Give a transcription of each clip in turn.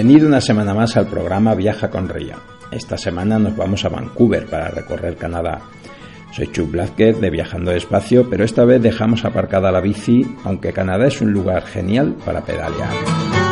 Bienvenido una semana más al programa Viaja con Ría. Esta semana nos vamos a Vancouver para recorrer Canadá. Soy Chuck Blázquez de Viajando Despacio, pero esta vez dejamos aparcada la bici, aunque Canadá es un lugar genial para pedalear.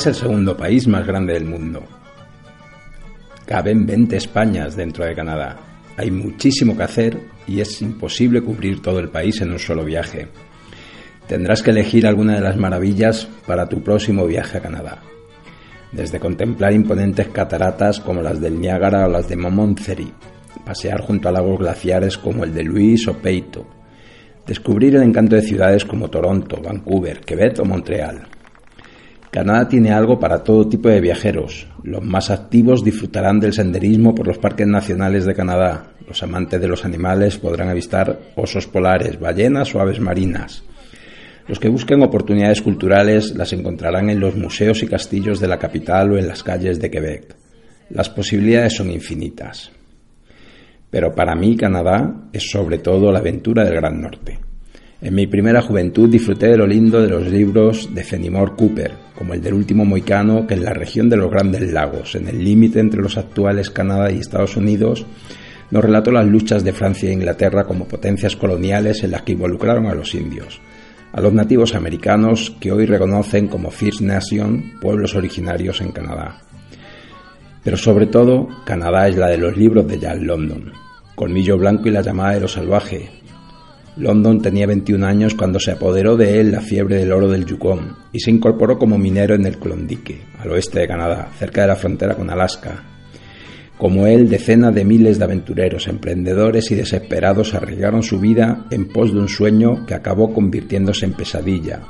Es el segundo país más grande del mundo. Caben 20 Españas dentro de Canadá. Hay muchísimo que hacer y es imposible cubrir todo el país en un solo viaje. Tendrás que elegir alguna de las maravillas para tu próximo viaje a Canadá. Desde contemplar imponentes cataratas como las del Niágara o las de Montserrat, pasear junto a lagos glaciares como el de Luis o Peito, descubrir el encanto de ciudades como Toronto, Vancouver, Quebec o Montreal, Canadá tiene algo para todo tipo de viajeros. Los más activos disfrutarán del senderismo por los parques nacionales de Canadá. Los amantes de los animales podrán avistar osos polares, ballenas o aves marinas. Los que busquen oportunidades culturales las encontrarán en los museos y castillos de la capital o en las calles de Quebec. Las posibilidades son infinitas. Pero para mí Canadá es sobre todo la aventura del Gran Norte. En mi primera juventud disfruté de lo lindo de los libros de Fenimore Cooper, como el del último moicano, que en la región de los Grandes Lagos, en el límite entre los actuales Canadá y Estados Unidos, nos relató las luchas de Francia e Inglaterra como potencias coloniales en las que involucraron a los indios, a los nativos americanos que hoy reconocen como First Nation, pueblos originarios en Canadá. Pero sobre todo, Canadá es la de los libros de Jack London, Colmillo Blanco y la llamada de lo salvaje, London tenía 21 años cuando se apoderó de él la fiebre del oro del Yukon y se incorporó como minero en el Klondike, al oeste de Canadá, cerca de la frontera con Alaska. Como él, decenas de miles de aventureros, emprendedores y desesperados arriesgaron su vida en pos de un sueño que acabó convirtiéndose en pesadilla.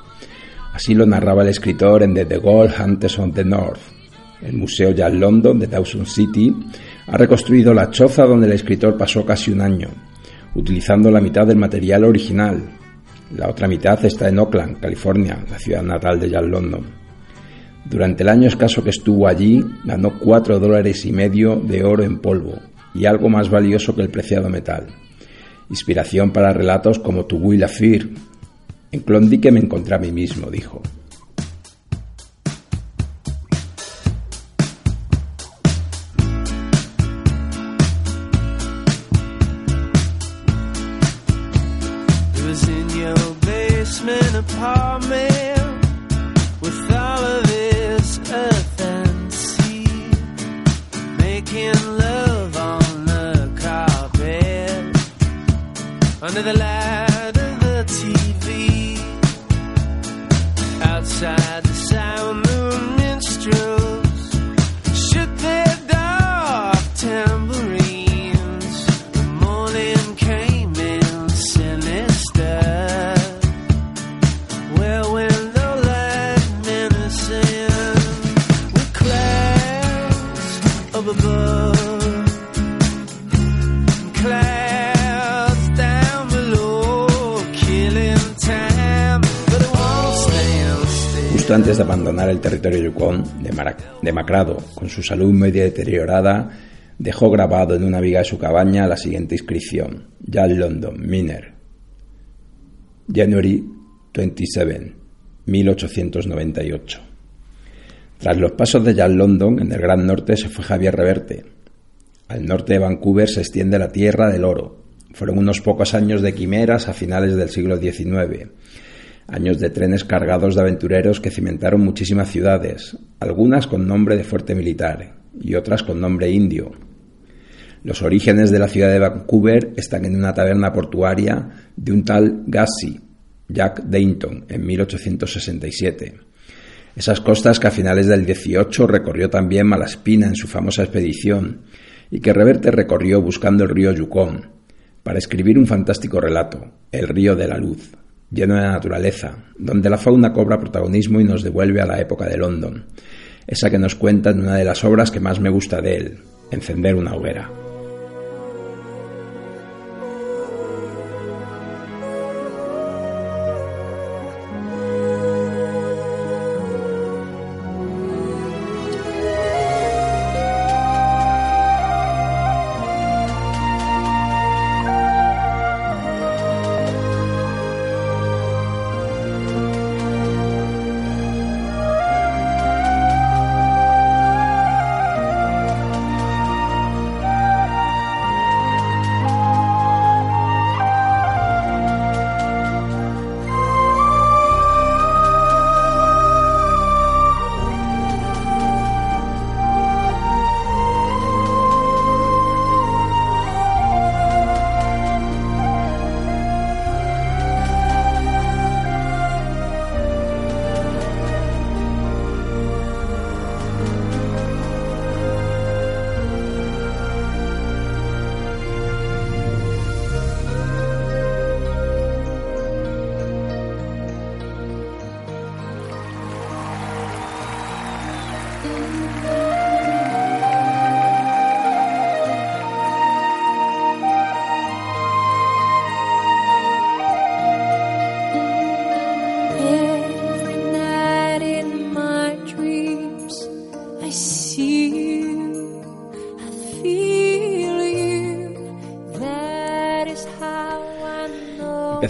Así lo narraba el escritor en The, Gold Hunters of the North. El Museo Jack London de Dawson City ha reconstruido la choza donde el escritor pasó casi un año, utilizando la mitad del material original. La otra mitad está en Oakland, California, la ciudad natal de Jack London. Durante el año escaso que estuvo allí, ganó cuatro dólares y medio de oro en polvo y algo más valioso que el preciado metal. Inspiración para relatos como Tu Will Fear. En Klondike me encontré a mí mismo, dijo. Territorio Yukon, demacrado, con su salud medio deteriorada, dejó grabado en una viga de su cabaña la siguiente inscripción: Jack London, Miner. January 27, 1898. Tras los pasos de Jack London, en el Gran Norte se fue Javier Reverte. Al norte de Vancouver se extiende la Tierra del Oro. Fueron unos pocos años de quimeras a finales del siglo XIX. Años de trenes cargados de aventureros que cimentaron muchísimas ciudades, algunas con nombre de fuerte militar y otras con nombre indio. Los orígenes de la ciudad de Vancouver están en una taberna portuaria de un tal Gassi, Jack Dayton, en 1867. Esas costas que a finales del 18 recorrió también Malaspina en su famosa expedición y que Reverte recorrió buscando el río Yukon para escribir un fantástico relato, El río de la luz, lleno de naturaleza, donde la fauna cobra protagonismo y nos devuelve a la época de London, esa que nos cuenta en una de las obras que más me gusta de él, Encender una hoguera.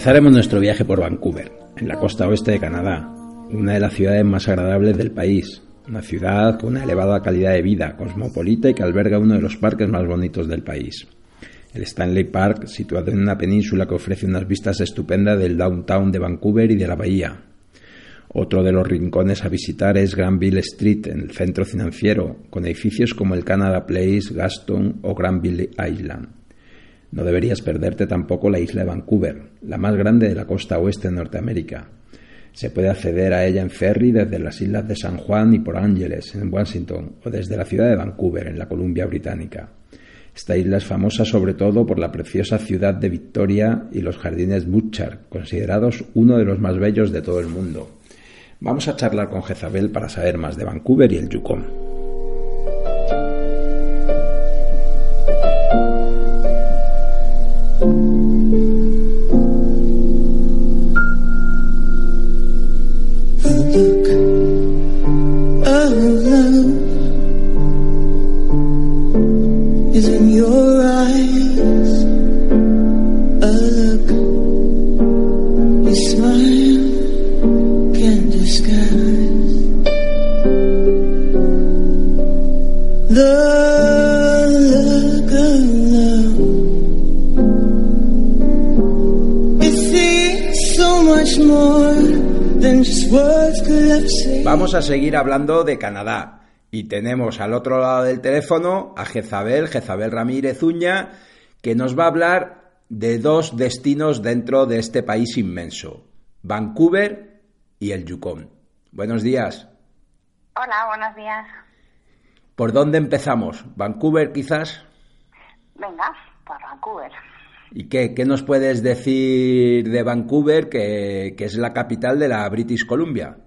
Empezaremos nuestro viaje por Vancouver, en la costa oeste de Canadá, una de las ciudades más agradables del país, una ciudad con una elevada calidad de vida, cosmopolita y que alberga uno de los parques más bonitos del país. El Stanley Park, situado en una península que ofrece unas vistas estupendas del downtown de Vancouver y de la bahía. Otro de los rincones a visitar es Granville Street, en el centro financiero, con edificios como el Canada Place, Gaston o Granville Island. No deberías perderte tampoco la isla de Vancouver, la más grande de la costa oeste de Norteamérica. Se puede acceder a ella en ferry desde las islas de San Juan y por Ángeles, en Washington, o desde la ciudad de Vancouver, en la Columbia Británica. Esta isla es famosa sobre todo por la preciosa ciudad de Victoria y los jardines Butchart, considerados uno de los más bellos de todo el mundo. Vamos a charlar con Jezabel para saber más de Vancouver y el Yukon. Of love is in your eyes. Vamos a seguir hablando de Canadá y tenemos al otro lado del teléfono a Jezabel, Jezabel Ramírez Uña, que nos va a hablar de dos destinos dentro de este país inmenso, Vancouver y el Yukon. Buenos días. Hola, buenos días. ¿Por dónde empezamos? ¿Vancouver quizás? Venga, por Vancouver. ¿Y qué, qué nos puedes decir de Vancouver, que, que es la capital de la British Columbia?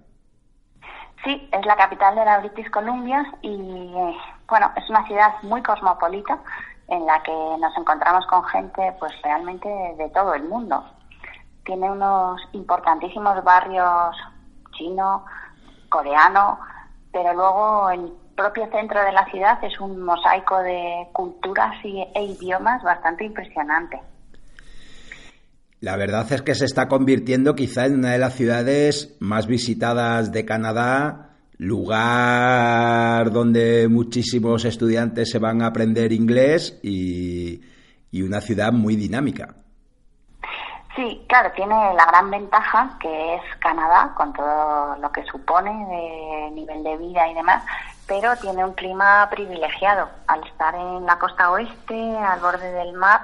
Sí, es la capital de la British Columbia y bueno, es una ciudad muy cosmopolita en la que nos encontramos con gente pues realmente de todo el mundo. Tiene unos importantísimos barrios chino, coreano, pero luego el propio centro de la ciudad es un mosaico de culturas e idiomas bastante impresionante. La verdad es que se está convirtiendo quizá en una de las ciudades más visitadas de Canadá, lugar donde muchísimos estudiantes se van a aprender inglés y, una ciudad muy dinámica. Sí, claro, tiene la gran ventaja que es Canadá, con todo lo que supone de nivel de vida y demás, pero tiene un clima privilegiado al estar en la costa oeste, al borde del mar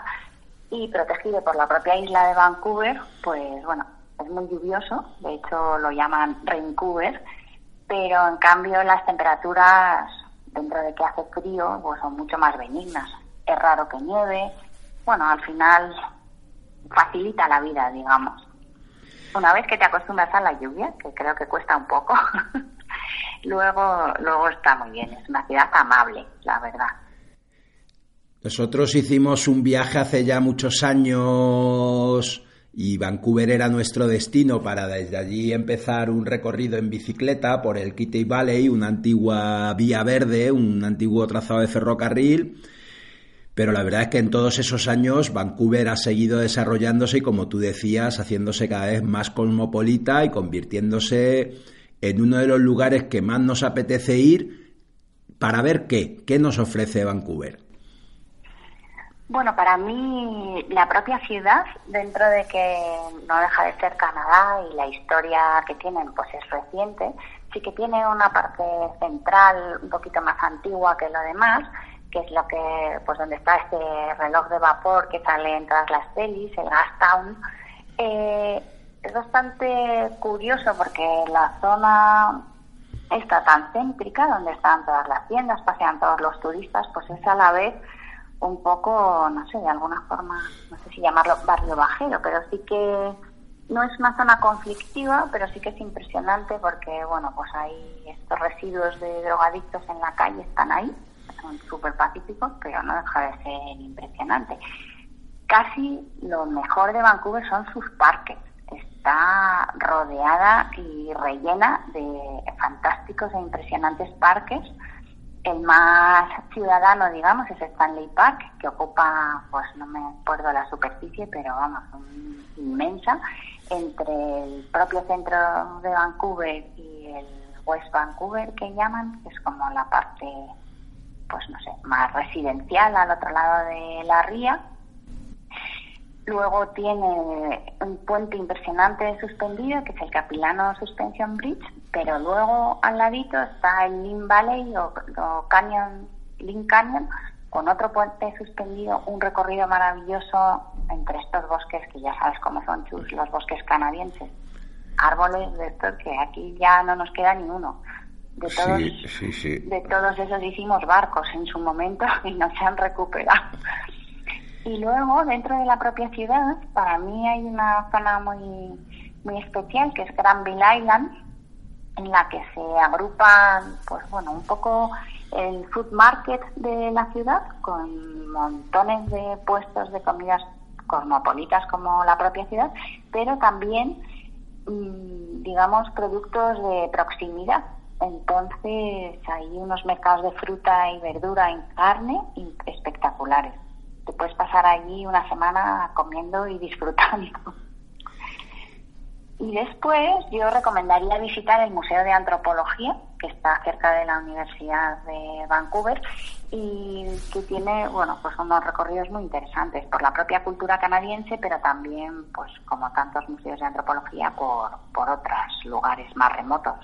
y protegido por la propia isla de Vancouver, pues bueno, es muy lluvioso, de hecho lo llaman Vancouver, pero en cambio las temperaturas, dentro de que hace frío, pues son mucho más benignas. Es raro que nieve, bueno, al final facilita la vida, digamos. Una vez que te acostumbras a la lluvia, que creo que cuesta un poco, luego, luego está muy bien. Es una ciudad amable, la verdad. Nosotros hicimos un viaje hace ya muchos años y Vancouver era nuestro destino para desde allí empezar un recorrido en bicicleta por el Kitty Valley, una antigua vía verde, un antiguo trazado de ferrocarril pero la verdad es que en todos esos años Vancouver ha seguido desarrollándose y, como tú decías, haciéndose cada vez más cosmopolita y convirtiéndose en uno de los lugares que más nos apetece ir para ver qué, qué nos ofrece Vancouver. Bueno, para mí la propia ciudad, dentro de que no deja de ser Canadá y la historia que tienen pues es reciente, sí que tiene una parte central un poquito más antigua que lo demás, que es lo que, pues donde está este reloj de vapor que sale en todas las pelis, el Gastown. Eh, es bastante curioso porque la zona está tan céntrica, donde están todas las tiendas, pasean todos los turistas, pues es a la vez un poco, no sé, de alguna forma, no sé si llamarlo barrio bajero, pero sí que no es una zona conflictiva, pero sí que es impresionante porque, bueno, pues hay estos residuos de drogadictos en la calle, están ahí, son súper pacíficos, pero no deja de ser impresionante. Casi lo mejor de Vancouver son sus parques. Está rodeada y rellena de fantásticos e impresionantes parques. El más ciudadano, digamos, es Stanley Park, que ocupa, pues no me acuerdo la superficie, pero vamos, inmensa, entre el propio centro de Vancouver y el West Vancouver, que llaman, que es como la parte pues no sé, más residencial al otro lado de la ría. Luego tiene un puente impresionante suspendido, que es el Capilano Suspension Bridge, pero luego al ladito está el Lynn Valley o, Canyon, Lynn Canyon, con otro puente suspendido, un recorrido maravilloso entre estos bosques que ya sabes cómo son los bosques canadienses. Árboles de estos que aquí ya no nos queda ni uno de todos, de todos esos hicimos barcos en su momento y no se han recuperado. Y luego, dentro de la propia ciudad, para mí hay una zona muy, muy especial que es Granville Island, en la que se agrupan, pues bueno, un poco el food market de la ciudad con montones de puestos de comidas cosmopolitas como la propia ciudad, pero también, mm, digamos, productos de proximidad entonces hay unos mercados de fruta y verdura en carne espectaculares. Te puedes pasar allí una semana comiendo y disfrutando. Y después yo recomendaría visitar el Museo de Antropología, que está cerca de la Universidad de Vancouver y que tiene, bueno, pues unos recorridos muy interesantes por la propia cultura canadiense, pero también, pues como tantos museos de antropología, por, por otros lugares más remotos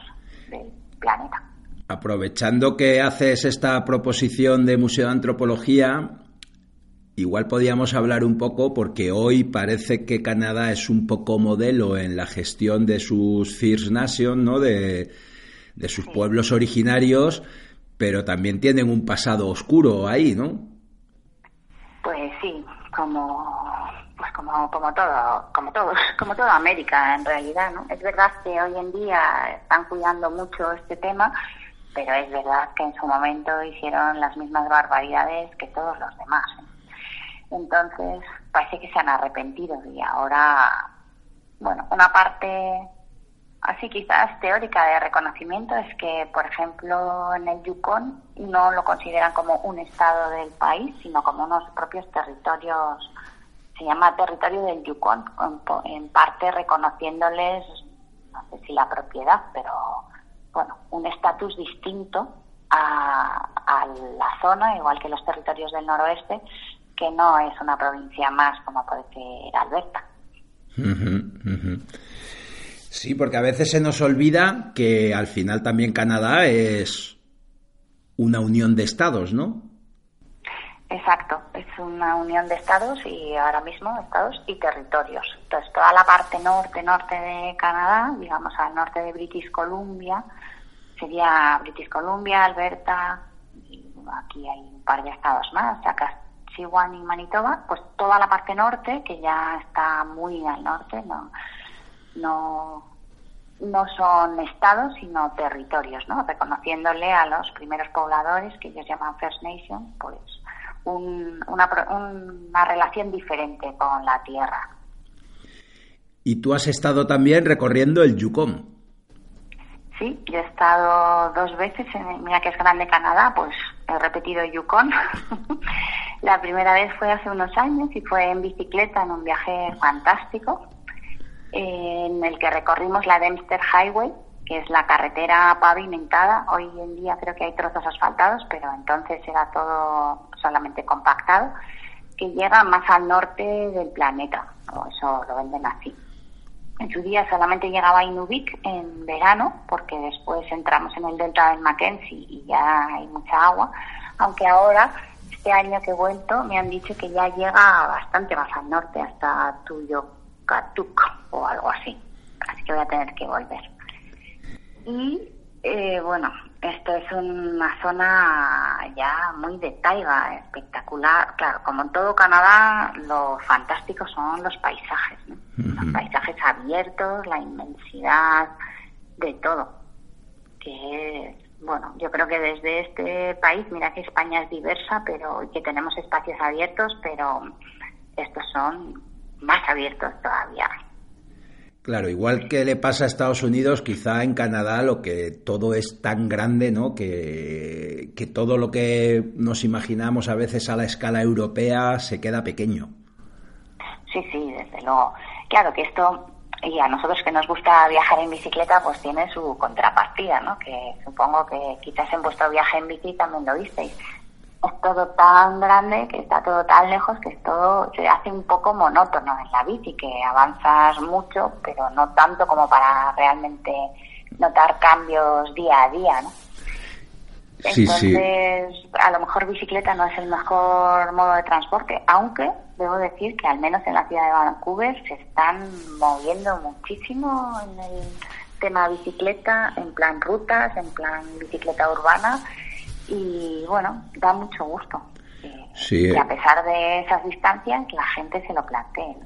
del planeta. Aprovechando que haces esta proposición de Museo de Antropología, igual podíamos hablar un poco, porque hoy parece que Canadá es un poco modelo en la gestión de sus First Nations, ¿no? de, sus pueblos originarios, pero también tienen un pasado oscuro ahí, ¿no? Pues sí, como pues como, como todo, como todos, como toda América en realidad, ¿no? Es verdad que hoy en día están cuidando mucho este tema, pero es verdad que en su momento hicieron las mismas barbaridades que todos los demás. ¿eh? Entonces, parece que se han arrepentido y ahora, bueno, una parte así quizás teórica de reconocimiento es que, por ejemplo, en el Yukon no lo consideran como un estado del país, sino como unos propios territorios se llama territorio del Yukon, en parte reconociéndoles, no sé si la propiedad, pero bueno, un estatus distinto a, la zona, igual que los territorios del noroeste, que no es una provincia más como puede ser Alberta. Sí, porque a veces se nos olvida que al final también Canadá es una unión de estados, ¿no? Exacto, es una unión de estados y ahora mismo estados y territorios. Entonces, toda la parte norte, norte de Canadá, digamos al norte de British Columbia, sería British Columbia, Alberta, y aquí hay un par de estados más, Saskatchewan y Manitoba, pues toda la parte norte, que ya está muy al norte, no, no, no son estados, sino territorios, ¿no? Reconociéndole a los primeros pobladores, que ellos llaman First Nation, pues una, una relación diferente con la tierra. Y tú has estado también recorriendo el Yukon. Sí, yo he estado dos veces en, mira que es grande Canadá, pues he repetido Yukon. la primera vez fue hace unos años y fue en bicicleta en un viaje fantástico en el que recorrimos la Dempster Highway, que es la carretera pavimentada. Hoy en día creo que hay trozos asfaltados, pero entonces era todo solamente compactado, que llega más al norte del planeta, o eso lo venden así. En su día solamente llegaba a Inuvik en verano, porque después entramos en el delta del Mackenzie y ya hay mucha agua, aunque ahora, este año que he vuelto, me han dicho que ya llega bastante más al norte, hasta Tuyokatuk o algo así. Así que voy a tener que volver. Y eh, bueno, esto es una zona ya muy de taiga, espectacular. Claro, como en todo Canadá, lo fantástico son los paisajes, los paisajes abiertos, la inmensidad de todo. Que bueno, yo creo que desde este país, mira que España es diversa, pero que tenemos espacios abiertos, pero estos son más abiertos todavía. Claro, igual que le pasa a Estados Unidos, quizá en Canadá lo que todo es tan grande, ¿no? Que, que todo lo que nos imaginamos a veces a la escala europea se queda pequeño. Sí, sí, desde luego. Claro que esto, y a nosotros que nos gusta viajar en bicicleta, pues tiene su contrapartida, ¿no? Que supongo que quizás en vuestro viaje en bici también lo visteis es todo tan grande, que está todo tan lejos, que es todo se hace un poco monótono en la bici, que avanzas mucho, pero no tanto como para realmente notar cambios día a día, ¿no? Entonces, a lo mejor bicicleta no es el mejor modo de transporte, aunque debo decir que al menos en la ciudad de Vancouver se están moviendo muchísimo en el tema bicicleta, en plan rutas, en plan bicicleta urbana y bueno, da mucho gusto. Sí. Y a pesar de esas distancias, la gente se lo plantee.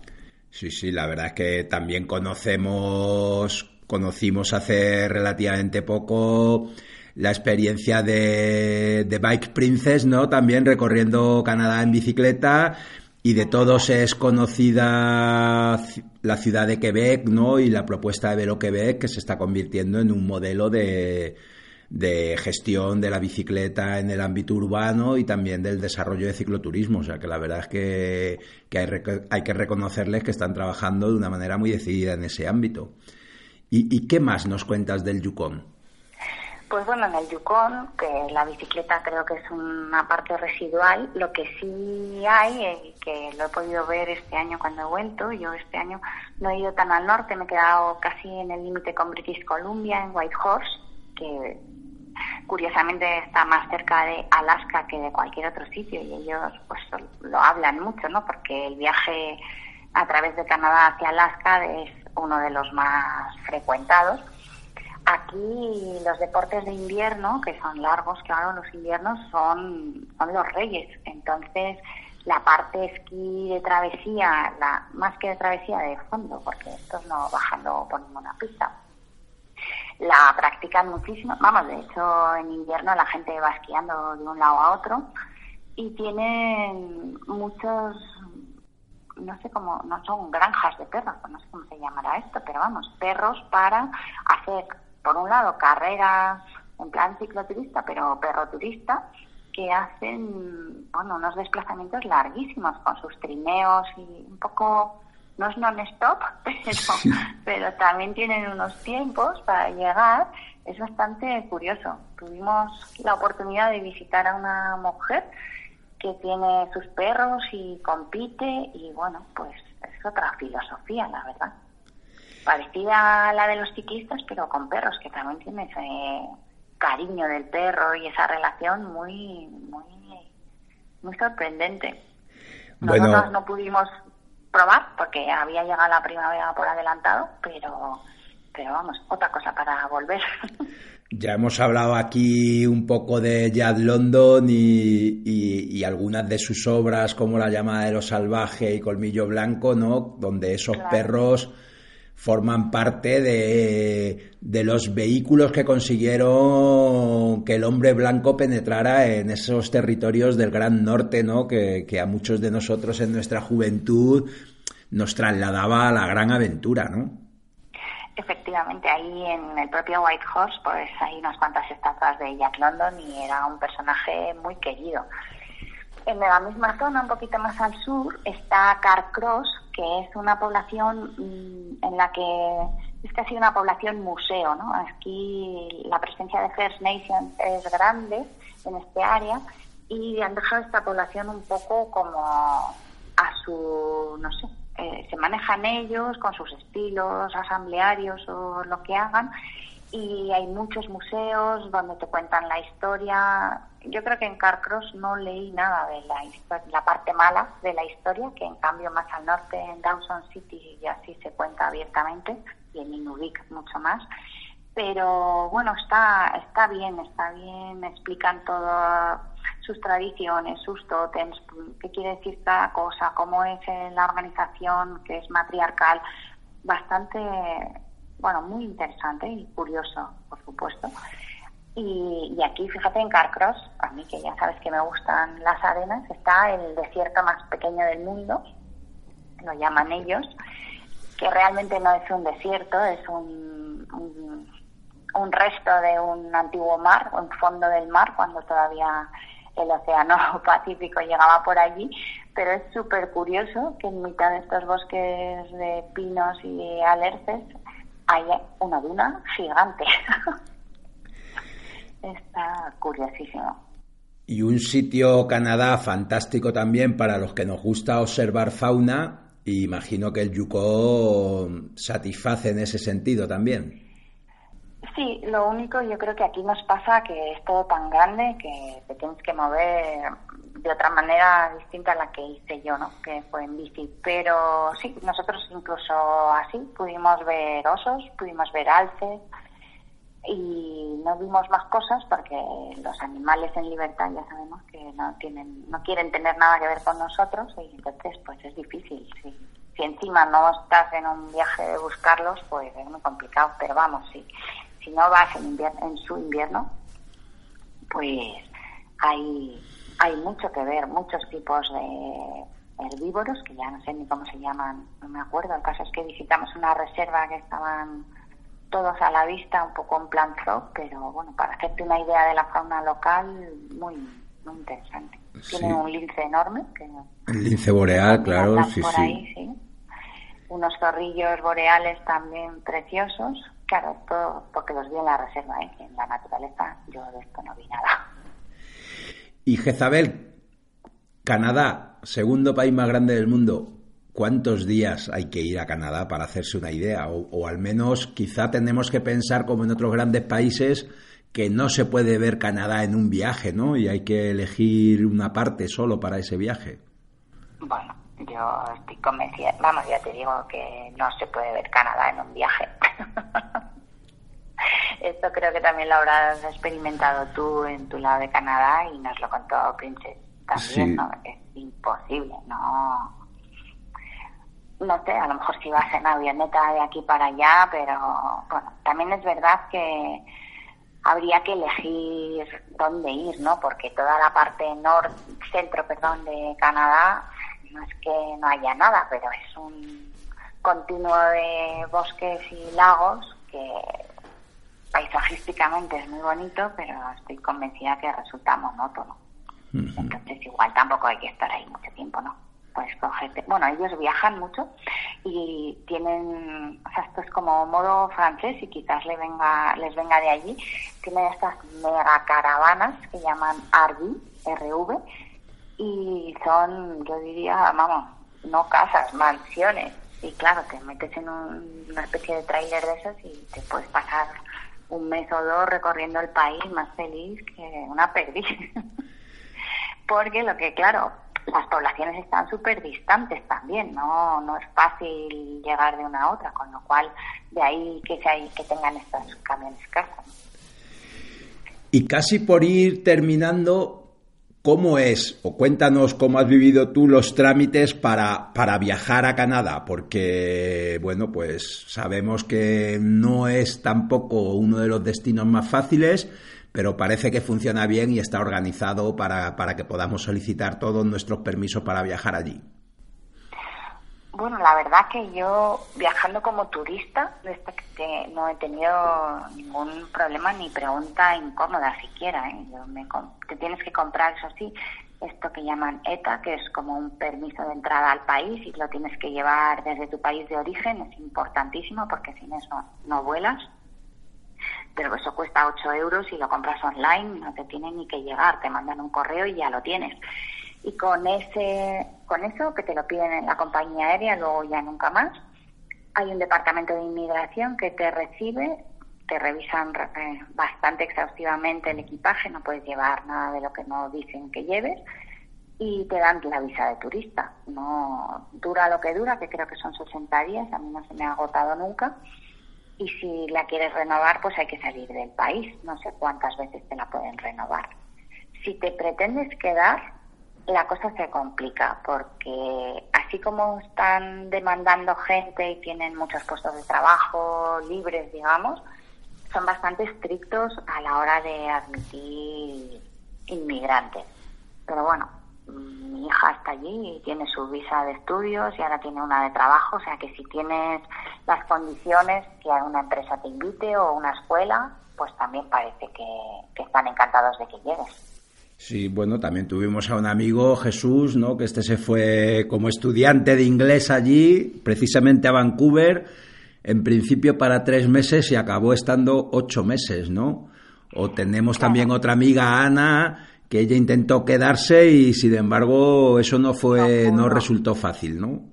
Sí, sí, la verdad es que también conocemos, conocimos hace relativamente poco la experiencia de, de Bike Princess, ¿no? También recorriendo Canadá en bicicleta y de todos es conocida la ciudad de Quebec, ¿no? Y la propuesta de Velo Quebec que se está convirtiendo en un modelo de, de gestión de la bicicleta en el ámbito urbano y también del desarrollo de cicloturismo. O sea que la verdad es que, hay, que reconocerles que están trabajando de una manera muy decidida en ese ámbito. ¿Y, qué más nos cuentas del Yukon? Pues bueno, en el Yukon, que la bicicleta creo que es una parte residual, lo que sí hay, y que lo he podido ver este año cuando he vuelto, yo este año no he ido tan al norte, me he quedado casi en el límite con British Columbia, en Whitehorse, que curiosamente está más cerca de Alaska que de cualquier otro sitio y ellos pues lo hablan mucho, ¿no? Porque el viaje a través de Canadá hacia Alaska es uno de los más frecuentados. Aquí los deportes de invierno, que son largos, claro, los inviernos son, son los reyes. Entonces, la parte esquí de travesía, la, más que de travesía de fondo, porque estos no bajando por ninguna pista, la practican muchísimo. Vamos, de hecho, en invierno la gente va esquiando de un lado a otro y tienen muchos, no sé cómo, no son granjas de perros, no sé cómo se llamará esto, pero vamos, perros para hacer, por un lado, carreras en plan cicloturista, pero perro turista, que hacen, bueno, unos desplazamientos larguísimos con sus trineos y un poco no es non-stop, pero, también tienen unos tiempos para llegar. Es bastante curioso. Tuvimos la oportunidad de visitar a una mujer que tiene sus perros y compite y bueno, pues es otra filosofía, la verdad. Parecida a la de los ciclistas, pero con perros, que también tiene ese cariño del perro y esa relación muy, muy, muy sorprendente. Nosotros no pudimos probar porque había llegado la primavera por adelantado, pero, pero vamos, otra cosa para volver. Ya hemos hablado aquí un poco de Jad London y, y, algunas de sus obras como La llamada de lo salvaje y Colmillo Blanco, ¿no? Donde esos perros forman parte de, de, los vehículos que consiguieron que el hombre blanco penetrara en esos territorios del Gran Norte, ¿no? Que, que a muchos de nosotros en nuestra juventud nos trasladaba a la gran aventura, ¿no? Efectivamente, ahí en el propio White Horse, pues hay unas cuantas estatuas de Jack London y era un personaje muy querido. En la misma zona, un poquito más al sur, está Carcross, que es una población mm, en la que es casi una población museo, ¿no? Aquí la presencia de First Nations es grande en este área y han dejado esta población un poco como a su, no sé, eh, se manejan ellos con sus estilos asamblearios o lo que hagan y hay muchos museos donde te cuentan la historia. Yo creo que en Carcross no leí nada de la, la parte mala de la historia, que en cambio más al norte en Dawson City ya sí se cuenta abiertamente y en Inuvik mucho más. Pero bueno, está, está bien, está bien, explican todo sus tradiciones, sus tótems, qué quiere decir cada cosa, cómo es la organización, que es matriarcal, bastante, bueno, muy interesante y curioso, por supuesto. Y, aquí, fíjate, en Carcross, a mí que ya sabes que me gustan las arenas, está el desierto más pequeño del mundo, lo llaman ellos, que realmente no es un desierto, es un, un, resto de un antiguo mar, un fondo del mar, cuando todavía el océano Pacífico llegaba por allí, pero es súper curioso que en mitad de estos bosques de pinos y alerces hay una duna gigante. Está curiosísimo. Y un sitio Canadá fantástico también para los que nos gusta observar fauna. Y imagino que el Yukon satisface en ese sentido también. Sí, lo único yo creo que aquí nos pasa que es todo tan grande que te tienes que mover de otra manera distinta a la que hice yo, ¿no? Que fue en bici. Pero sí, nosotros incluso así pudimos ver osos, pudimos ver alces y no vimos más cosas porque los animales en libertad ya sabemos que no tienen, no quieren tener nada que ver con nosotros y entonces pues es difícil. Si encima no estás en un viaje de buscarlos, pues es muy complicado. Pero vamos, sí si no vas en, en su invierno, pues hay, hay mucho que ver, muchos tipos de herbívoros, que ya no sé ni cómo se llaman, no me acuerdo. El caso es que visitamos una reserva que estaban todos a la vista, un poco en plan zoo, pero bueno, para hacerte una idea de la fauna local, muy, muy interesante. Tiene un lince enorme. Que, El lince boreal, claro, sí, sí. Unos zorrillos boreales también preciosos Claro, todo porque los vi en la reserva, ¿eh? en la naturaleza yo de esto no vi nada. Y Jezabel, Canadá, segundo país más grande del mundo, ¿cuántos días hay que ir a Canadá para hacerse una idea? O, al menos quizá tenemos que pensar como en otros grandes países que no se puede ver Canadá en un viaje, ¿no? Y hay que elegir una parte solo para ese viaje. Bueno, yo estoy convencida, vamos, ya te digo que no se puede ver Canadá en un viaje. Esto creo que también lo habrás experimentado tú en tu lado de Canadá y nos lo contó Princess también, ¿no? Es imposible, no. No sé, a lo mejor si vas en avioneta de aquí para allá, pero bueno, también es verdad que habría que elegir dónde ir, ¿no? Porque toda la parte norte, centro, perdón, de Canadá no es que no haya nada, pero es un continuo de bosques y lagos que paisajísticamente es muy bonito, pero estoy convencida que resulta monótono. Entonces igual tampoco hay que estar ahí mucho tiempo, ¿no? Pues cogerte. Bueno, ellos viajan mucho y tienen, o sea, esto es como modo francés y quizás les venga, les venga de allí. Tienen estas mega caravanas que llaman RV, RV, y son, yo diría, vamos, no casas, mansiones. Y claro, te metes en una especie de trailer de esos y te puedes pasar un mes o dos recorriendo el país más feliz que una perdiz. Porque lo que, claro, las poblaciones están súper distantes también, ¿no? no es fácil llegar de una a otra, con lo cual de ahí que, se, que tengan estos camiones casa. Y casi por ir terminando, ¿Cómo es, o cuéntanos cómo has vivido tú los trámites para, para, viajar a Canadá? Porque, bueno, pues sabemos que no es tampoco uno de los destinos más fáciles, pero parece que funciona bien y está organizado para, para que podamos solicitar todos nuestros permisos para viajar allí. Bueno, la verdad que yo viajando como turista, que no he tenido ningún problema ni pregunta incómoda siquiera. ¿eh? te tienes que comprar, eso sí, esto que llaman ETA, que es como un permiso de entrada al país y lo tienes que llevar desde tu país de origen. Es importantísimo porque sin eso no vuelas. Pero eso cuesta 8 euros y lo compras online, no te tiene ni que llegar, te mandan un correo y ya lo tienes y con ese con eso que te lo piden en la compañía aérea luego ya nunca más. Hay un departamento de inmigración que te recibe te revisan eh, bastante exhaustivamente el equipaje no puedes llevar nada de lo que no dicen que lleves y te dan la visa de turista. No dura lo que dura que creo que son 60 días a mí no se me ha agotado nunca y si la quieres renovar pues hay que salir del país. No sé cuántas veces te la pueden renovar. Si te pretendes quedar la cosa se complica porque así como están demandando gente y tienen muchos puestos de trabajo libres, digamos, son bastante estrictos a la hora de admitir inmigrantes. Pero bueno, mi hija está allí y tiene su visa de estudios y ahora tiene una de trabajo, o sea que si tienes las condiciones que una empresa te invite o una escuela, pues también parece que, que están encantados de que llegues. Sí, bueno, también tuvimos a un amigo, Jesús, ¿no? Que este se fue como estudiante de inglés allí, precisamente a Vancouver, en principio para tres meses y acabó estando ocho meses, ¿no? O tenemos también otra amiga, Ana, que ella intentó quedarse y sin embargo eso no fue, no resultó fácil, ¿no?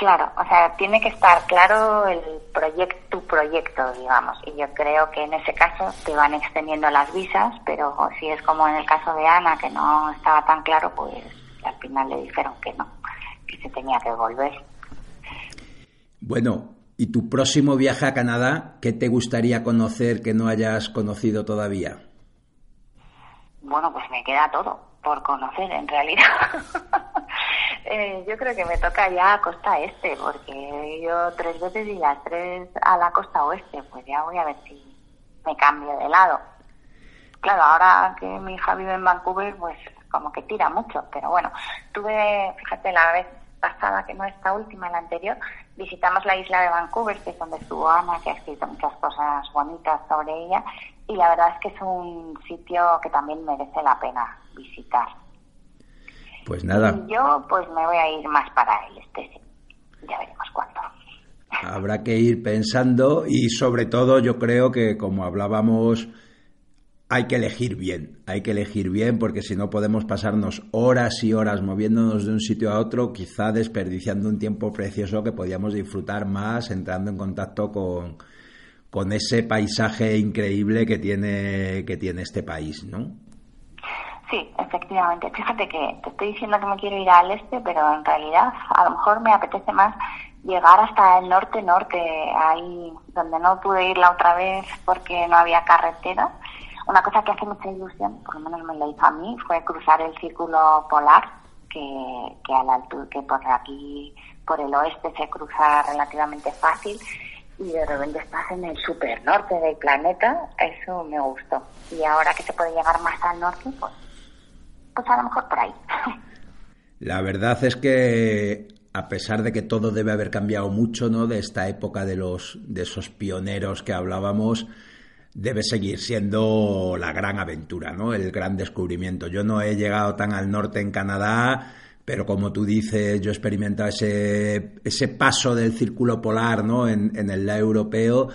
Claro, o sea, tiene que estar claro el proyecto, tu proyecto, digamos, y yo creo que en ese caso te van extendiendo las visas, pero si es como en el caso de Ana, que no estaba tan claro, pues al final le dijeron que no, que se tenía que volver. Bueno, ¿y tu próximo viaje a Canadá, qué te gustaría conocer que no hayas conocido todavía? Bueno, pues me queda todo por conocer en realidad. Eh, yo creo que me toca ya a costa este, porque yo tres veces y las tres a la costa oeste, pues ya voy a ver si me cambio de lado. Claro, ahora que mi hija vive en Vancouver, pues como que tira mucho, pero bueno, tuve, fíjate, la vez pasada, que no esta última, la anterior, visitamos la isla de Vancouver, que es donde estuvo Ana, que ha escrito muchas cosas bonitas sobre ella, y la verdad es que es un sitio que también merece la pena visitar. Pues nada. yo pues me voy a ir más para el este. Ya veremos cuándo. Habrá que ir pensando y sobre todo yo creo que como hablábamos hay que elegir bien, hay que elegir bien porque si no podemos pasarnos horas y horas moviéndonos de un sitio a otro, quizá desperdiciando un tiempo precioso que podíamos disfrutar más entrando en contacto con, con ese paisaje increíble que tiene, que tiene este país, ¿no? Sí, efectivamente. Fíjate que te estoy diciendo que me quiero ir al este, pero en realidad a lo mejor me apetece más llegar hasta el norte-norte, ahí donde no pude ir la otra vez porque no había carretera. Una cosa que hace mucha ilusión, por lo menos me lo hizo a mí, fue cruzar el círculo polar, que, que a la altura, que por aquí, por el oeste se cruza relativamente fácil y de repente estás en el super norte del planeta, eso me gustó. Y ahora que se puede llegar más al norte, pues pues a lo mejor por ahí. La verdad es que a pesar de que todo debe haber cambiado mucho, ¿no? De esta época de los de esos pioneros que hablábamos, debe seguir siendo la gran aventura, ¿no? El gran descubrimiento. Yo no he llegado tan al norte en Canadá, pero como tú dices, yo he experimentado ese, ese paso del círculo polar, ¿no? En, en el lado europeo.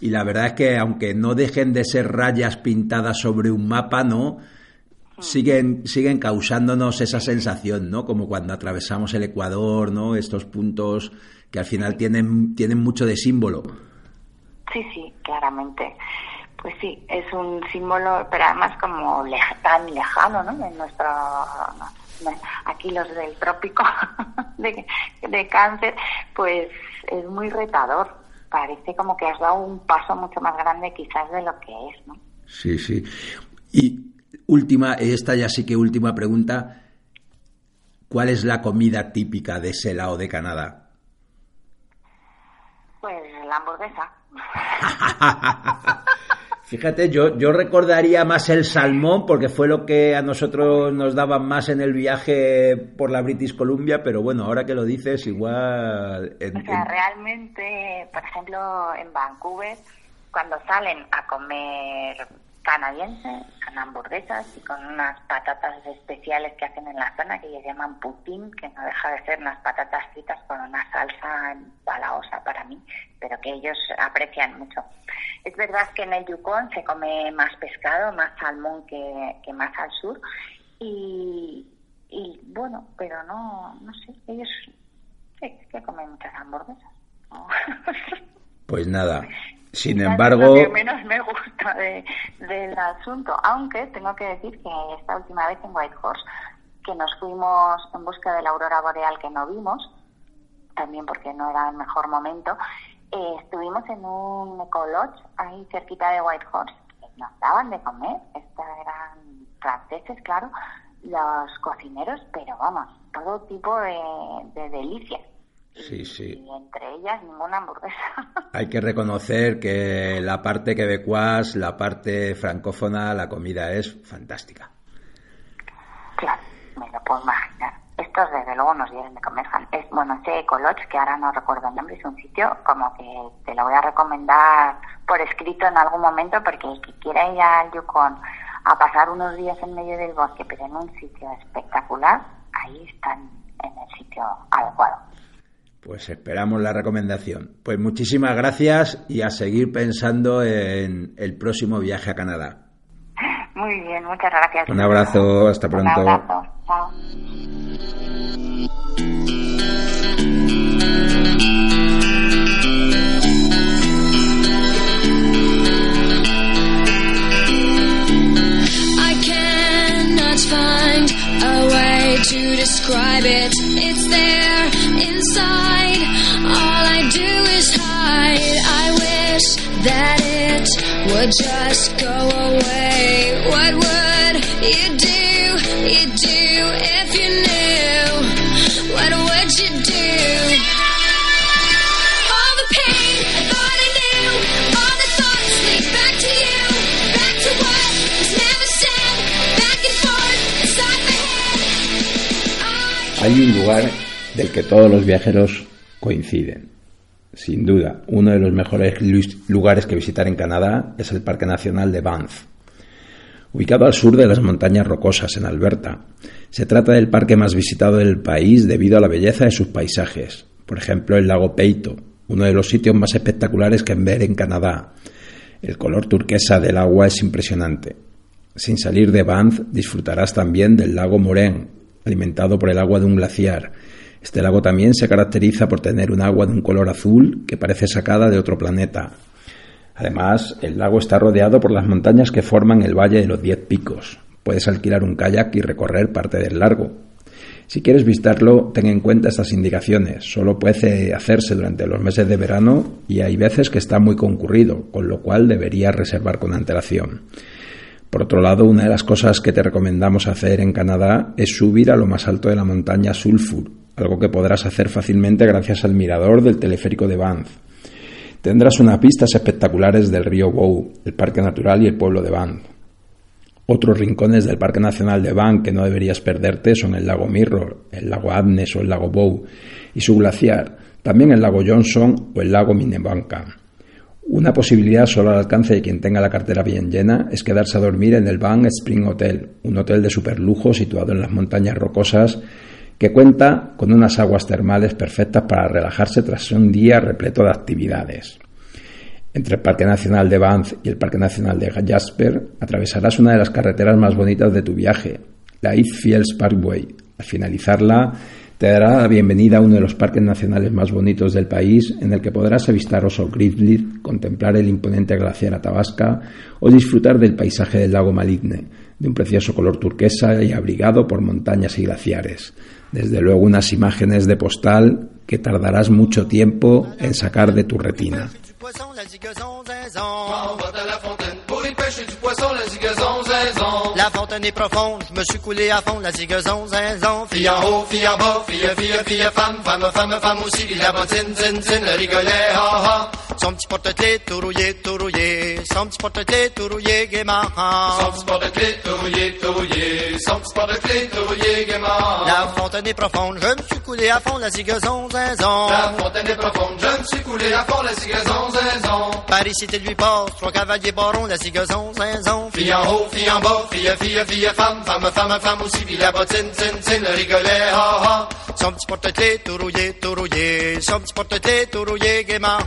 Y la verdad es que aunque no dejen de ser rayas pintadas sobre un mapa, ¿no? siguen, siguen causándonos esa sensación, ¿no? Como cuando atravesamos el Ecuador, ¿no? Estos puntos que al final tienen, tienen mucho de símbolo. Sí, sí, claramente. Pues sí, es un símbolo, pero además como tan lejano, ¿no? En nuestro, aquí los del trópico de, de cáncer, pues es muy retador. Parece como que has dado un paso mucho más grande quizás de lo que es, ¿no? Sí, sí. Y última, esta ya sí que última pregunta. ¿Cuál es la comida típica de ese lado de Canadá? Pues la hamburguesa. Fíjate, yo, yo recordaría más el salmón porque fue lo que a nosotros nos daban más en el viaje por la British Columbia, pero bueno, ahora que lo dices, igual... o sea, realmente, por ejemplo, en Vancouver, cuando salen a comer canadiense, con hamburguesas y con unas patatas especiales que hacen en la zona que ellos llaman putín, que no deja de ser unas patatas fritas con una salsa balaosa para mí, pero que ellos aprecian mucho. Es verdad que en el Yukon se come más pescado, más salmón que, más al sur y, y bueno, pero no, no sé, ellos que comen muchas hamburguesas. Pues nada, sin embargo... Lo que menos me gusta del asunto, aunque tengo que decir que esta última vez en Whitehorse, que nos fuimos en busca de la aurora boreal que no vimos, también porque no era el mejor momento, eh, estuvimos en un ecolodge ahí cerquita de Whitehorse, que nos daban de comer, estos eran franceses, claro, los cocineros, pero vamos, todo tipo de, de delicias Sí, sí. Y entre ellas ninguna hamburguesa. Hay que reconocer que la parte quebecuas, la parte francófona, la comida es fantástica. Claro, me lo puedo imaginar. Estos desde luego nos dieron de comer. Es, bueno, ese Ecoloch, que ahora no recuerdo el nombre, es un sitio como que te lo voy a recomendar por escrito en algún momento porque el que quiera ir al Yukon a pasar unos días en medio del bosque, pero en un sitio espectacular, ahí están en el sitio adecuado. Pues esperamos la recomendación. Pues muchísimas gracias y a seguir pensando en el próximo viaje a Canadá. Muy bien, muchas gracias. Un abrazo, hasta pronto. Un abrazo, chao. to describe it. It's there that it would just go away. What would you do? Do if you knew. What would you do? Hay un lugar del que todos los viajeros coinciden. Sin duda, uno de los mejores lugares que visitar en Canadá es el Parque Nacional de Banff. Ubicado al sur de las montañas rocosas en Alberta, se trata del parque más visitado del país debido a la belleza de sus paisajes. Por ejemplo, el lago Peito, uno de los sitios más espectaculares que ver en Canadá. El color turquesa del agua es impresionante. Sin salir de Banff, disfrutarás también del lago Moraine, alimentado por el agua de un glaciar. Este lago también se caracteriza por tener un agua de un color azul que parece sacada de otro planeta. Además, el lago está rodeado por las montañas que forman el Valle de los Diez Picos. Puedes alquilar un kayak y recorrer parte del largo. Si quieres visitarlo, ten en cuenta estas indicaciones. Solo puede hacerse durante los meses de verano y hay veces que está muy concurrido, con lo cual deberías reservar con antelación. Por otro lado, una de las cosas que te recomendamos hacer en Canadá es subir a lo más alto de la montaña Sulphur, algo que podrás hacer fácilmente gracias al mirador del teleférico de Banff. Tendrás unas vistas espectaculares del río Bow, el parque natural y el pueblo de Banff. Otros rincones del Parque Nacional de Banff que no deberías perderte son el lago Mirror, el lago Adnes o el lago Bow y su glaciar, también el lago Johnson o el lago Minnebanka. Una posibilidad solo al alcance de quien tenga la cartera bien llena es quedarse a dormir en el Bank Spring Hotel, un hotel de superlujo situado en las montañas rocosas que cuenta con unas aguas termales perfectas para relajarse tras un día repleto de actividades. Entre el Parque Nacional de Banff y el Parque Nacional de Jasper atravesarás una de las carreteras más bonitas de tu viaje, la East Parkway. Al finalizarla, te dará la bienvenida a uno de los parques nacionales más bonitos del país, en el que podrás avistar oso grizzly, contemplar el imponente glaciar Athabasca o disfrutar del paisaje del lago Maligne, de un precioso color turquesa y abrigado por montañas y glaciares. Desde luego unas imágenes de postal que tardarás mucho tiempo en sacar de tu retina. La fontaine est profonde, je me suis coulé à fond, la zigazon, zinzon. Fille en haut, fille en bas, fille, fille, fille, femme, femme, femme, femme aussi, puis la bottine, zin, zin, le rigolet, ha, ha. Son petit porte-clés, tout rouillé, tout rouillé, son petit porte-clés, tout rouillé, gaiement. Son petit porte-clés, tout rouillé, tout rouillé, son petit porte-clés, tout rouillé, gaiement. La fontaine est profonde, je me suis coulé à fond, la zigazon, zinzon. La fontaine est profonde, je me suis coulé à fond, la zigazon, zinzon. Paris, cité lui passe, trois cavaliers barons, la zigazon, zinzon. Fille en haut, fille en bas, fille, fille, fille, femme, femme, femme, femme aussi, puis la bottine, tin, tin, le rigolet, ha, ha. Son petit porte-clés, tout rouillé, tout rouillé, son petit porte-clés, tout rouillé, gaiement.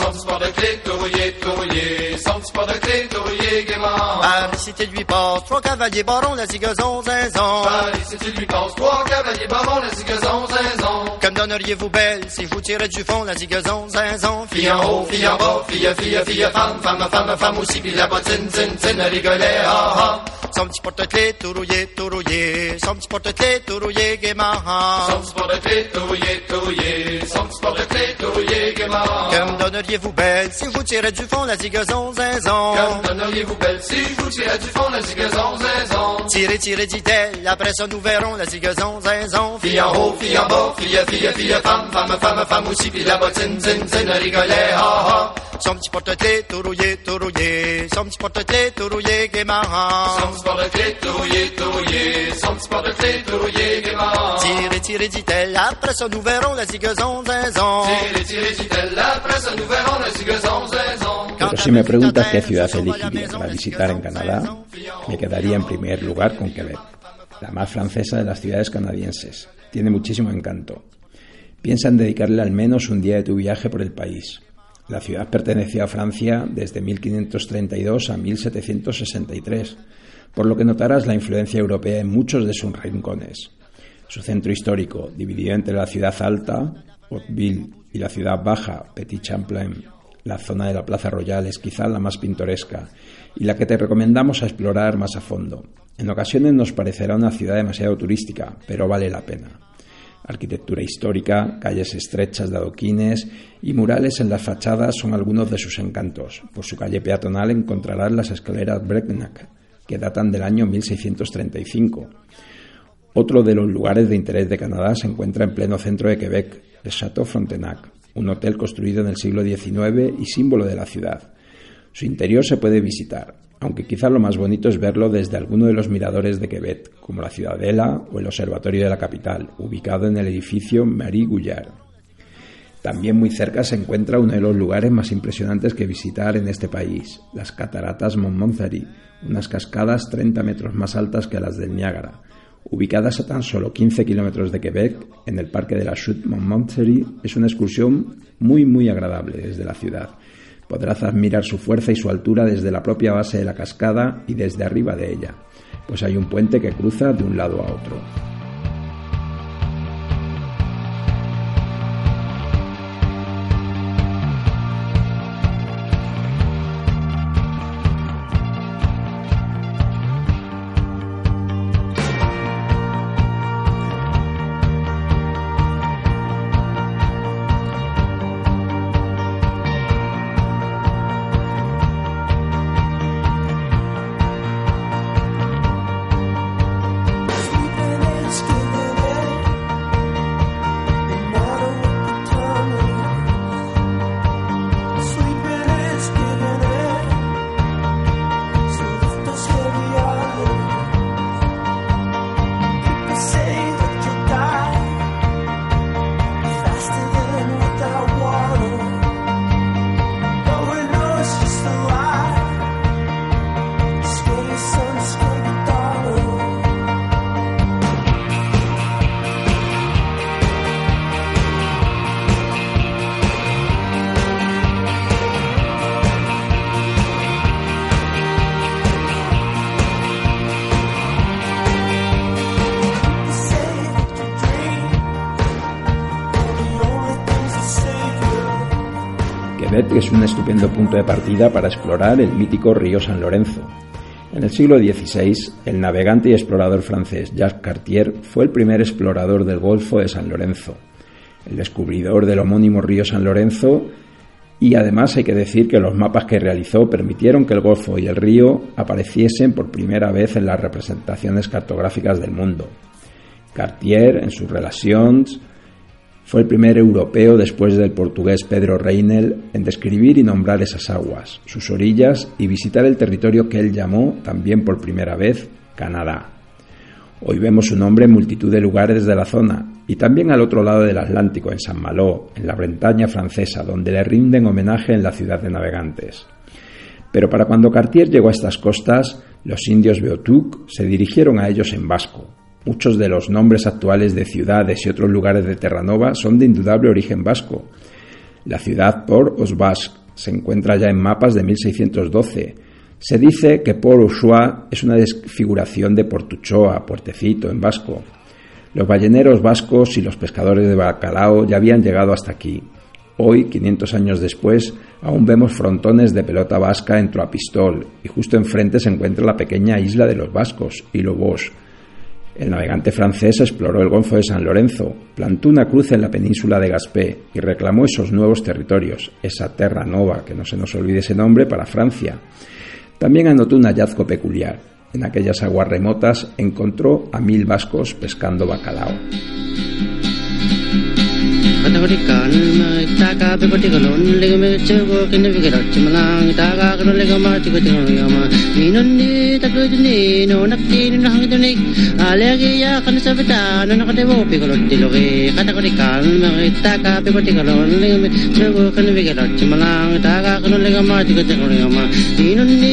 Son petit porte-clés, tout rouillé, tout rouillé, son petit porte-clés, tout rouillé, gaiement. Paris, cité lui passe, trois cavaliers barons, la zigazon, zinzon. Paris, si tu lui passes, trois cavaliers barons, la zigazon, zinzon. Comme donneriez-vous belle si je vous tirais du fond, la zigazon, zinzon. Fille en haut, fille en bas, fille, fille, fille, femme, femme, femme, femme aussi, puis la bottine, tin, tin, le rigolet, ha, ha. Son petit porte-clés, tout rouillé, tout rouillé, son petit porte-clés, tout rouillé, gaiement. Son petit porte-clés, tout rouillé, tout rouillé, son petit porte-clés, tout rouillé, gaiement. Comme donneriez-vous belle si je vous tirais du fond, la zigazon, zinzon. Comme donneriez-vous belle si je vous tirais du fond, la zigazon, zinzon. Tirez, tirez, dit-elle, après ça nous verrons la zigazon, zinzon. Fille en haut, fille en bas, fille, fille, fille, femme, femme, femme, femme aussi, puis la bottine, tin, tin, le rigolet, ha, ha. Son petit porte-clés, tout rouillé, tout rouillé, son petit porte-clés, tout rouillé, gaiement. Son petit porte-clés, tout rouillé, tout rouillé, son petit porte-clés, tout rouillé, gaiement. Tirez, tirez, dit-elle, après ça nous verrons la zigazon, zinzon. Tirez, tirez, dit-elle, après ça nous verrons la zigazon, zinzon. Pero si me preguntas qué ciudad elegiría para visitar en Canadá, me quedaría en primer lugar con Quebec, la más francesa de las ciudades canadienses. Tiene muchísimo encanto. Piensa en dedicarle al menos un día de tu viaje por el país. La ciudad perteneció a Francia desde 1532 a 1763, por lo que notarás la influencia europea en muchos de sus rincones. Su centro histórico, dividido entre la ciudad alta, Hauteville, y la ciudad baja, Petit Champlain, la zona de la Plaza Royal es quizá la más pintoresca y la que te recomendamos a explorar más a fondo. En ocasiones nos parecerá una ciudad demasiado turística, pero vale la pena. Arquitectura histórica, calles estrechas de adoquines y murales en las fachadas son algunos de sus encantos. Por su calle peatonal encontrarás las escaleras Brecknack, que datan del año 1635. Otro de los lugares de interés de Canadá se encuentra en pleno centro de Quebec, el Chateau Frontenac, un hotel construido en el siglo XIX y símbolo de la ciudad. Su interior se puede visitar, aunque quizá lo más bonito es verlo desde alguno de los miradores de Quebec, como la Ciudadela o el Observatorio de la capital, ubicado en el edificio Marie Gouillard. También muy cerca se encuentra uno de los lugares más impresionantes que visitar en este país, las cataratas Montmorency, unas cascadas 30 metros más altas que las del Niágara. Ubicadas a tan solo 15 kilómetros de Quebec, en el parque de la Chute Montmorency, es una excursión muy muy agradable desde la ciudad. Podrás admirar su fuerza y su altura desde la propia base de la cascada y desde arriba de ella, pues hay un puente que cruza de un lado a otro. Un estupendo punto de partida para explorar el mítico río San Lorenzo. En el siglo XVI, el navegante y explorador francés Jacques Cartier fue el primer explorador del Golfo de San Lorenzo. El descubridor del homónimo río San Lorenzo y además hay que decir que los mapas que realizó permitieron que el Golfo y el río apareciesen por primera vez en las representaciones cartográficas del mundo. Cartier, en sus relaciones, fue el primer europeo después del portugués Pedro Reinel en describir y nombrar esas aguas, sus orillas y visitar el territorio que él llamó, también por primera vez, Canadá. Hoy vemos su nombre en multitud de lugares de la zona y también al otro lado del Atlántico, en San Malo, en la Bretaña francesa, donde le rinden homenaje en la ciudad de navegantes. Pero para cuando Cartier llegó a estas costas, los indios Beotuk se dirigieron a ellos en vasco. Muchos de los nombres actuales de ciudades y otros lugares de Terranova son de indudable origen vasco. La ciudad por Osbask se encuentra ya en mapas de 1612 se dice que Port Usua es una desfiguración de Portuchoa, puertecito en vasco. Los balleneros vascos y los pescadores de bacalao ya habían llegado hasta aquí. Hoy, 500 años después, aún vemos frontones de pelota vasca en Troapistol y justo enfrente se encuentra la pequeña isla de los vascos, Ilobos. El navegante francés exploró el Golfo de San Lorenzo, plantó una cruz en la península de Gaspé y reclamó esos nuevos territorios, esa terra nova, que no se nos olvide ese nombre, para Francia. También anotó un hallazgo peculiar. En aquellas aguas remotas encontró a mil vascos pescando bacalao. Inunni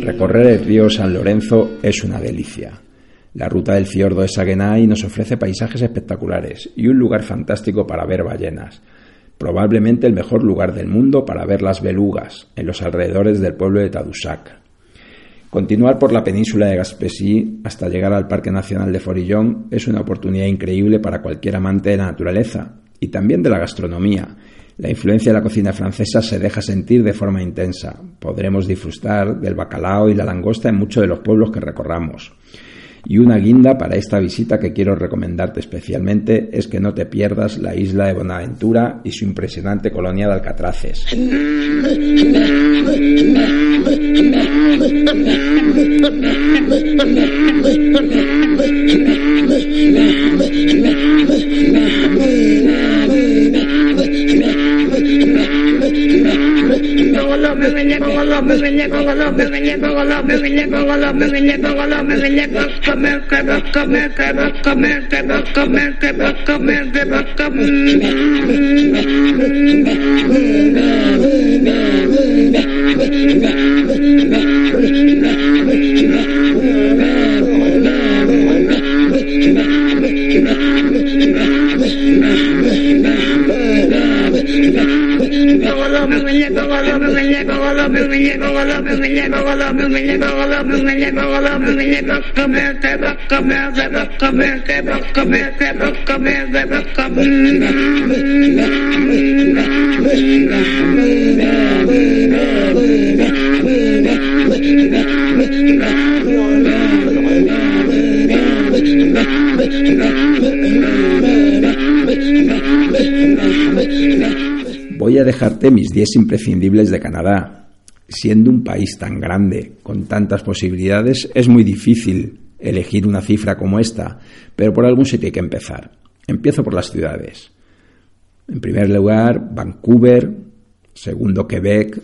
Recorrer el río San Lorenzo es una delicia. La ruta del fiordo de Saguenay nos ofrece paisajes espectaculares y un lugar fantástico para ver ballenas. Probablemente el mejor lugar del mundo para ver las belugas, en los alrededores del pueblo de Tadoussac. Continuar por la península de Gaspésy hasta llegar al Parque Nacional de Forillón es una oportunidad increíble para cualquier amante de la naturaleza y también de la gastronomía, la influencia de la cocina francesa se deja sentir de forma intensa. Podremos disfrutar del bacalao y la langosta en muchos de los pueblos que recorramos. Y una guinda para esta visita que quiero recomendarte especialmente es que no te pierdas la isla de Bonaventura y su impresionante colonia de alcatraces. Come Voy a dejarte mis 10 imprescindibles de Canadá. Siendo un país tan grande, con tantas posibilidades, es muy difícil elegir una cifra como esta, pero por algún sitio hay que empezar. Empiezo por las ciudades. En primer lugar, Vancouver, segundo Quebec,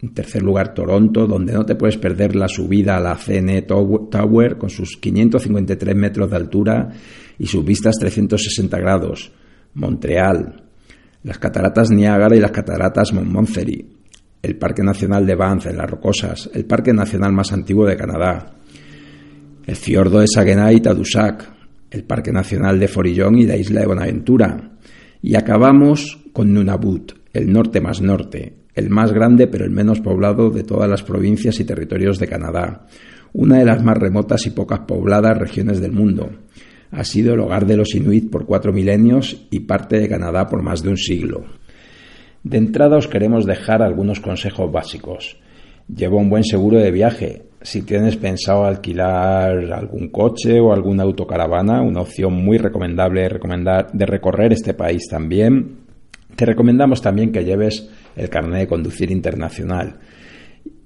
en tercer lugar Toronto, donde no te puedes perder la subida a la CN Tower con sus 553 metros de altura y sus vistas 360 grados. Montreal, las cataratas Niágara y las cataratas Montmorency, el Parque Nacional de Banff en las Rocosas, el Parque Nacional más antiguo de Canadá, el fiordo de Saguenay y Tadoussac, el Parque Nacional de Forillón y la isla de Buenaventura. Y acabamos con Nunavut, el norte más norte, el más grande pero el menos poblado de todas las provincias y territorios de Canadá, una de las más remotas y pocas pobladas regiones del mundo. Ha sido el hogar de los inuit por cuatro milenios y parte de Canadá por más de un siglo. De entrada os queremos dejar algunos consejos básicos. Lleva un buen seguro de viaje. Si tienes pensado alquilar algún coche o alguna autocaravana, una opción muy recomendable de recorrer este país también. Te recomendamos también que lleves el carnet de conducir internacional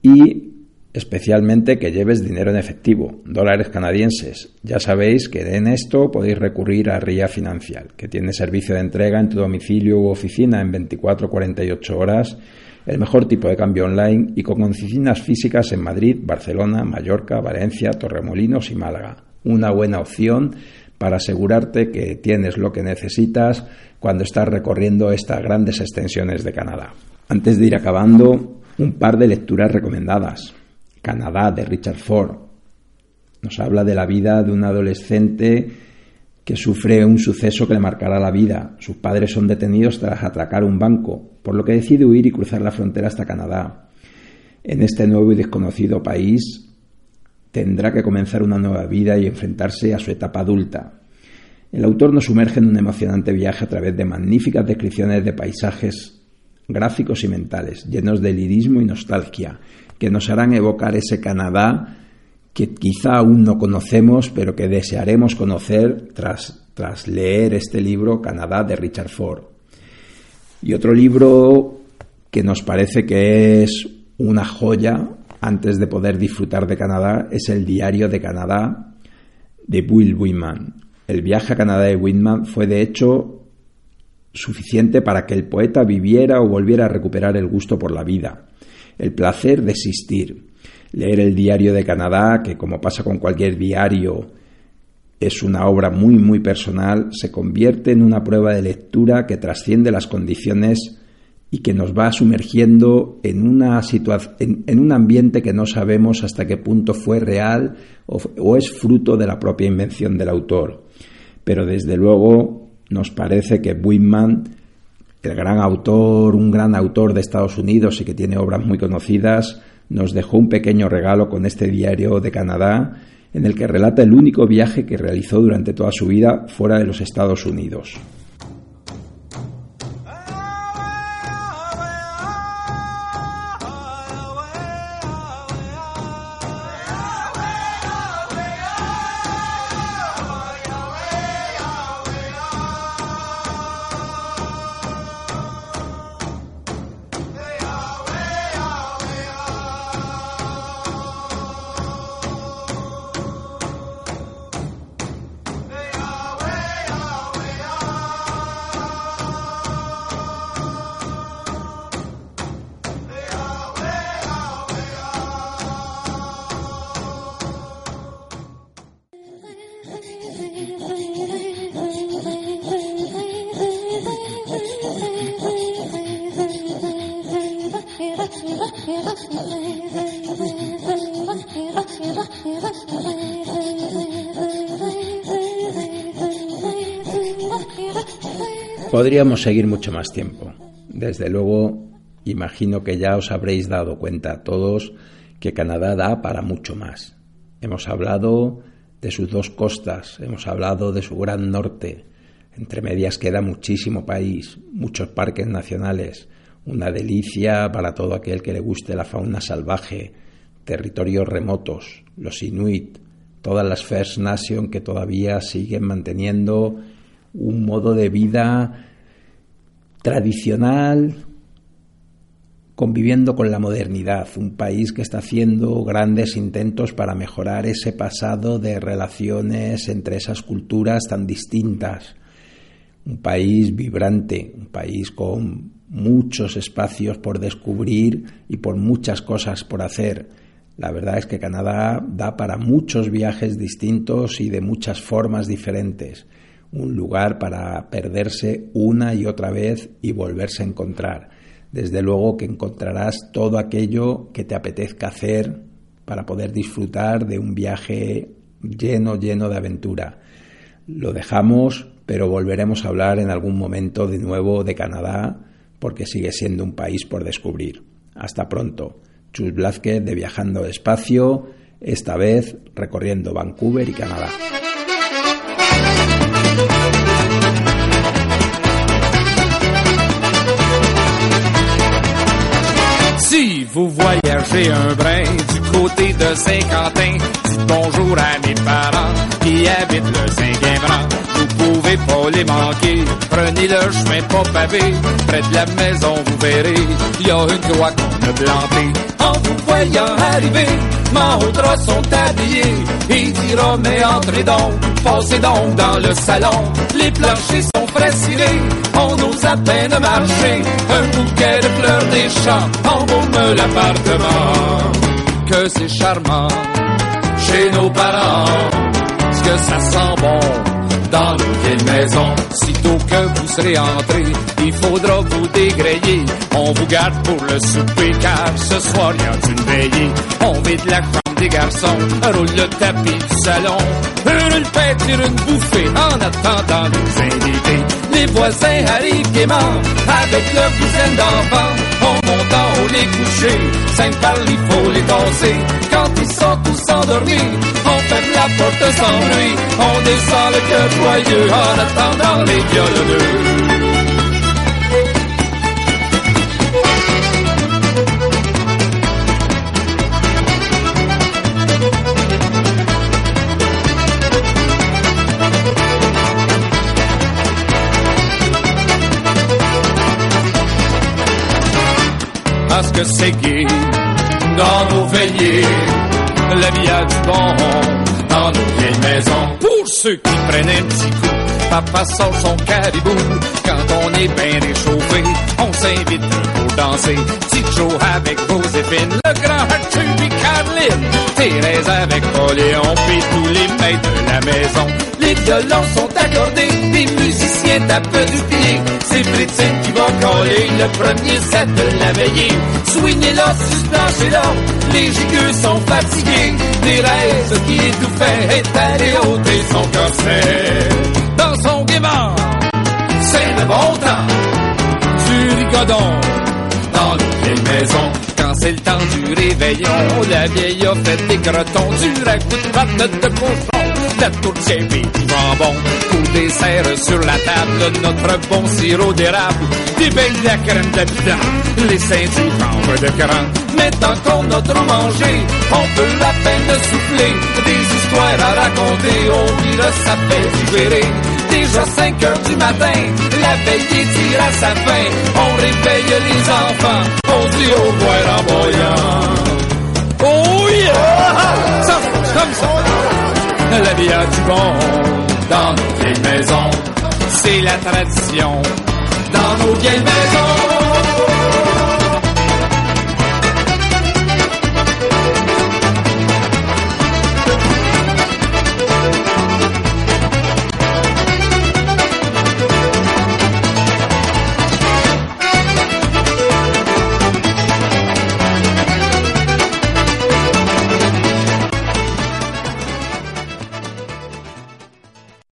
y especialmente que lleves dinero en efectivo, dólares canadienses. Ya sabéis que en esto podéis recurrir a RIA Financial, que tiene servicio de entrega en tu domicilio u oficina en 24 48 horas, el mejor tipo de cambio online y con oficinas físicas en Madrid, Barcelona, Mallorca, Valencia, Torremolinos y Málaga. Una buena opción para asegurarte que tienes lo que necesitas cuando estás recorriendo estas grandes extensiones de Canadá. Antes de ir acabando, un par de lecturas recomendadas. Canadá de Richard Ford. Nos habla de la vida de un adolescente que sufre un suceso que le marcará la vida. Sus padres son detenidos tras atracar un banco, por lo que decide huir y cruzar la frontera hasta Canadá. En este nuevo y desconocido país tendrá que comenzar una nueva vida y enfrentarse a su etapa adulta. El autor nos sumerge en un emocionante viaje a través de magníficas descripciones de paisajes gráficos y mentales, llenos de lirismo y nostalgia, que nos harán evocar ese Canadá que quizá aún no conocemos, pero que desearemos conocer tras, tras leer este libro, Canadá, de Richard Ford. Y otro libro que nos parece que es una joya antes de poder disfrutar de Canadá es el Diario de Canadá de Will Whitman. El viaje a Canadá de Whitman fue de hecho suficiente para que el poeta viviera o volviera a recuperar el gusto por la vida, el placer de existir. Leer el Diario de Canadá, que como pasa con cualquier diario, es una obra muy muy personal, se convierte en una prueba de lectura que trasciende las condiciones y que nos va sumergiendo en, una en, en, un ambiente que no sabemos hasta qué punto fue real o, es fruto de la propia invención del autor. Pero desde luego nos parece que Whitman, el gran autor, un gran autor de Estados Unidos y que tiene obras muy conocidas, nos dejó un pequeño regalo con este diario de Canadá en el que relata el único viaje que realizó durante toda su vida fuera de los Estados Unidos. Podríamos seguir mucho más tiempo. Desde luego, imagino que ya os habréis dado cuenta todos que Canadá da para mucho más. Hemos hablado de sus dos costas, hemos hablado de su gran norte. Entre medias queda muchísimo país, muchos parques nacionales, una delicia para todo aquel que le guste la fauna salvaje, territorios remotos, los inuit, todas las First Nation que todavía siguen manteniendo un modo de vida tradicional conviviendo con la modernidad, un país que está haciendo grandes intentos para mejorar ese pasado de relaciones entre esas culturas tan distintas, un país vibrante, un país con muchos espacios por descubrir y por muchas cosas por hacer. La verdad es que Canadá da para muchos viajes distintos y de muchas formas diferentes. Un lugar para perderse una y otra vez y volverse a encontrar desde luego que encontrarás todo aquello que te apetezca hacer para poder disfrutar de un viaje lleno, lleno de aventura. Lo dejamos, pero volveremos a hablar en algún momento de nuevo de Canadá, porque sigue siendo un país por descubrir. Hasta pronto. Chus Blázquez de Viajando Espacio, esta vez recorriendo Vancouver y Canadá. Si vous voyagez un brin du côté de Saint-Quentin, dites bonjour à mes parents qui habitent le Saint-Guimbran. Vous pouvez pas les manquer, prenez le chemin pas pavé, près de la maison vous verrez, il y a une croix qu'on a plantée. En vous voyant arriver, ma sont habillés, il dira mais entrez donc, passez donc dans le salon, les planchers sont fraissirés, on nous à peine marcher, un bouquet de fleurs des champs, embaume l'appartement. Que c'est charmant, chez nos parents, ce que ça sent bon dans nos vieilles maisons. Sitôt que vous serez entré, il faudra vous dégrayer. On vous garde pour le souper car ce soir y a une veillée. On vide la chambre des garçons, roule le tapis du salon. Une peinture, une bouffée en attendant les invités. Les voisins arrivent gaiement avec leur. On monte en haut les coucher, cinq par il faut les danser. Quand ils sont tous endormis, ferme la porte sans bruit. On descend le cœur joyeux en attendant les violoneux. parce que c'est gay dans nos veillées. La vie a du bon dans nos vieilles maisons. Pour ceux qui prennent un petit coup, papa sort son caribou. Quand on est bien réchauffé, on s'invite danser. Petit Joe avec Joséphine, le grand Arthur puis Caroline. Thérèse avec Poléon, puis tous les maîtres de la maison. Les violons sont accordés, les musiciens tapent du pied. C'est Britine qui va coller le premier set de la veillée. Suspenchez là, les gigueux sont fatigués. Thérèse qui étouffait est allée ôter son corset. Dans son gaiement, c'est le bon temps. Du rigodon dans le vieille maison quand c'est le temps du réveillon. La vieille a fait des crotons, du ragoût de patte de cochon la tourtière et du jambon. Pour dessert sur la table, notre bon sirop d'érable, des belles la crème d'habitant, les seins du cambre de cran. Maintenant qu'on a trop mangé, on peut la peine souffler des histoires à raconter, on dira ça fait Déjà 5 heures du matin, la veille tire à sa fin, on réveille les enfants, on dit au revoir en voyant. Oh yeah! Ça, comme ça la a du bon dans nos vieilles maisons. C'est la tradition dans nos vieilles maisons.